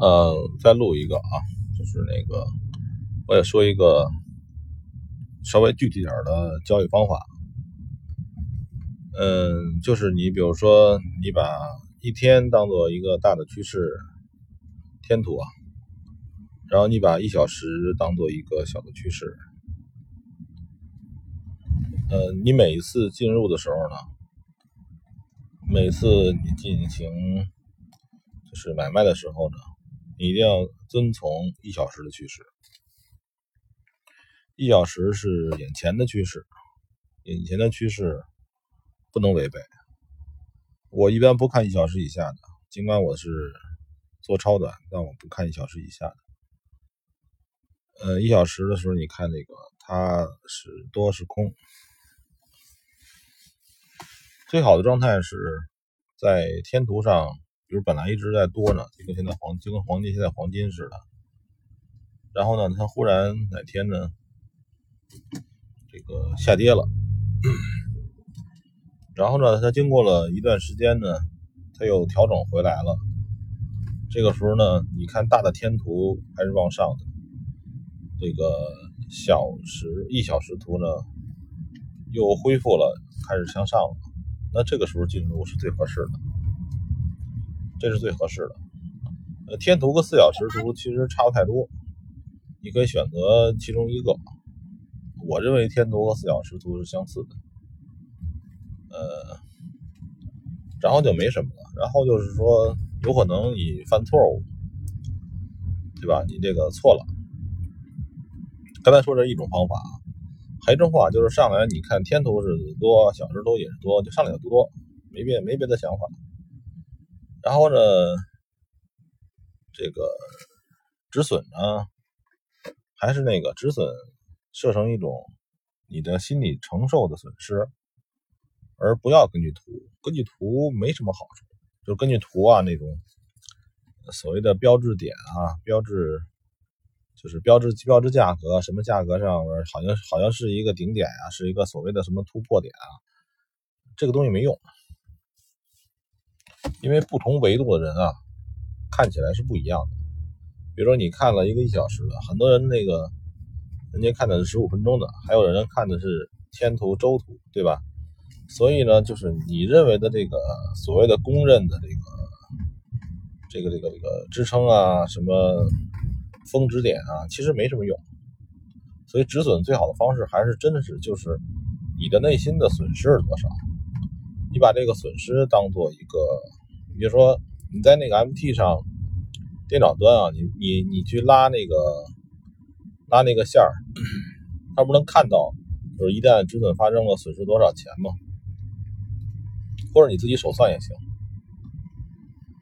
呃，再录一个啊，就是那个，我也说一个稍微具体点的交易方法。嗯，就是你比如说，你把一天当做一个大的趋势天图啊，然后你把一小时当做一个小的趋势。呃，你每一次进入的时候呢，每次你进行就是买卖的时候呢。你一定要遵从一小时的趋势，一小时是眼前的趋势，眼前的趋势不能违背。我一般不看一小时以下的，尽管我是做超短，但我不看一小时以下的。呃，一小时的时候，你看那个它是多是空，最好的状态是在天图上。比如本来一直在多呢，就跟现在黄就跟黄金现在黄金似的。然后呢，它忽然哪天呢，这个下跌了。然后呢，它经过了一段时间呢，它又调整回来了。这个时候呢，你看大的天图还是往上的，这个小时一小时图呢又恢复了，开始向上了。那这个时候进入是最合适的。这是最合适的。呃，天图和四小时图其实差不太多，你可以选择其中一个。我认为天图和四小时图是相似的。呃，然后就没什么了。然后就是说，有可能你犯错误，对吧？你这个错了。刚才说这一种方法，还一种方法就是上来你看天图是多，小时图也是多，就上来就多，没别没别的想法。然后呢，这个止损呢，还是那个止损设成一种你的心理承受的损失，而不要根据图，根据图没什么好处，就根据图啊那种所谓的标志点啊，标志就是标志标志价格，什么价格上面好像好像是一个顶点啊，是一个所谓的什么突破点啊，这个东西没用。因为不同维度的人啊，看起来是不一样的。比如说，你看了一个一小时的，很多人那个人家看的是十五分钟的，还有人看的是天图、周图，对吧？所以呢，就是你认为的这个所谓的公认的这个这个这个这个支撑啊，什么峰值点啊，其实没什么用。所以止损最好的方式还是真的是就是你的内心的损失是多少。你把这个损失当做一个，比如说你在那个 MT 上电脑端啊，你你你去拉那个拉那个线儿，它不能看到，就是一旦止损发生了损失多少钱吗？或者你自己手算也行。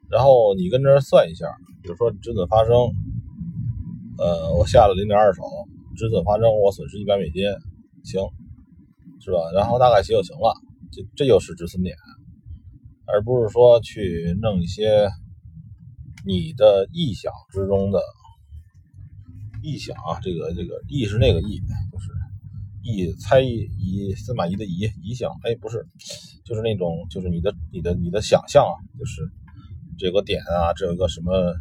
然后你跟这算一下，比如说止损发生，呃，我下了零点二手，止损发生我损失一百美金，行，是吧？然后大概写就行了。这这就是止损点，而不是说去弄一些你的臆想之中的臆想啊，这个这个意是那个意，就是臆猜疑司马懿的疑疑想，哎，不是，就是那种就是你的你的你的想象啊，就是这个点啊，这个什么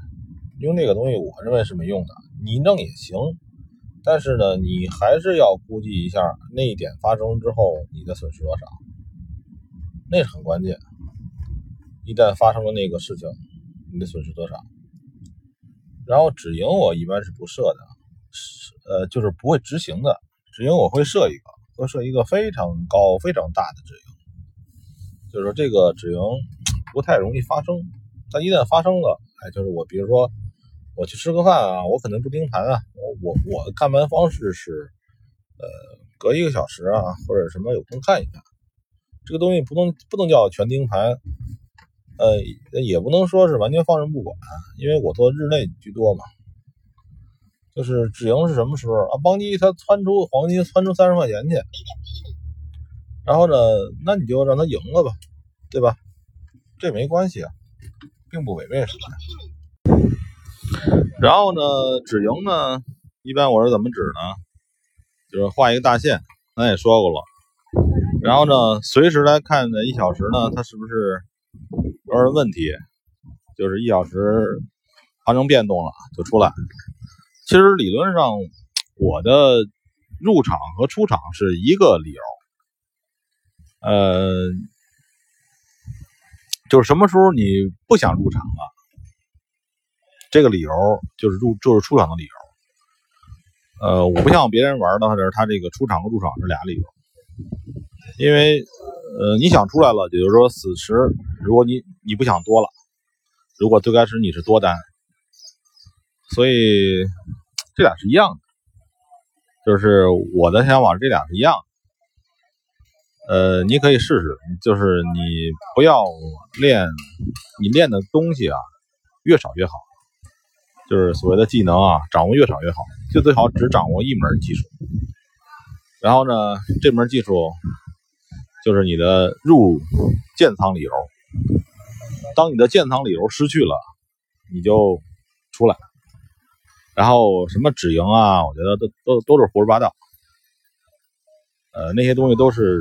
用那个东西，我认为是没用的。你弄也行，但是呢，你还是要估计一下那一点发生之后你的损失多少。那是很关键，一旦发生了那个事情，你的损失多少？然后止盈我一般是不设的，是呃就是不会执行的。止盈我会设一个，会设一个非常高、非常大的止盈，就是说这个止盈不太容易发生。但一旦发生了，哎，就是我比如说我去吃个饭啊，我可能不盯盘啊，我我我看盘方式是呃隔一个小时啊或者什么有空看一下。这个东西不能不能叫全盯盘，呃，也不能说是完全放任不管，因为我做日内居多嘛。就是止盈是什么时候啊？邦基它窜出黄金窜出三十块钱去，然后呢，那你就让它赢了吧，对吧？这没关系啊，并不违背什么。然后呢，止盈呢，一般我是怎么止呢？就是画一个大线，咱也说过了。然后呢，随时来看呢，一小时呢，它是不是有点问题？就是一小时发生变动了就出来。其实理论上，我的入场和出场是一个理由，呃，就是什么时候你不想入场了，这个理由就是入就是出场的理由。呃，我不像别人玩的话，是他这个出场和入场是俩理由，因为呃你想出来了，也就是说此时如果你你不想多了，如果最开始你是多单，所以这俩是一样的，就是我的想法，这俩是一样的。呃，你可以试试，就是你不要练，你练的东西啊越少越好。就是所谓的技能啊，掌握越少越好，就最好只掌握一门技术。然后呢，这门技术就是你的入建仓理由。当你的建仓理由失去了，你就出来。然后什么止盈啊，我觉得都都都是胡说八道。呃，那些东西都是，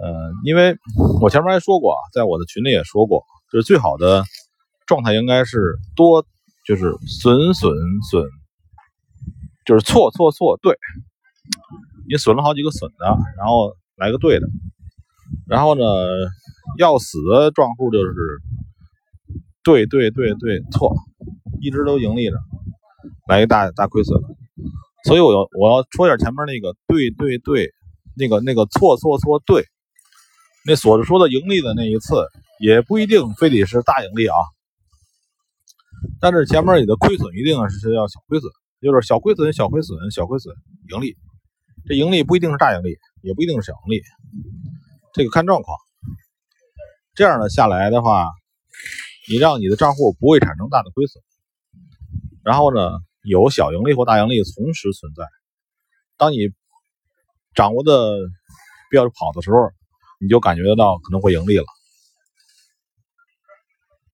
呃，因为我前面还说过，在我的群里也说过，就是最好的状态应该是多。就是损损损，就是错错错对，你损了好几个损的，然后来个对的，然后呢，要死的账户就是对对对对错，一直都盈利着，来一大大亏损。所以我要我要说一下前面那个对对对，那个那个错错错对，那所说的盈利的那一次，也不一定非得是大盈利啊。但是前面你的亏损一定是要小亏损，就是小亏损、小亏损、小亏损，盈利。这盈利不一定是大盈利，也不一定是小盈利，这个看状况。这样的下来的话，你让你的账户不会产生大的亏损，然后呢，有小盈利或大盈利同时存在。当你掌握的比较好的时候，你就感觉得到可能会盈利了。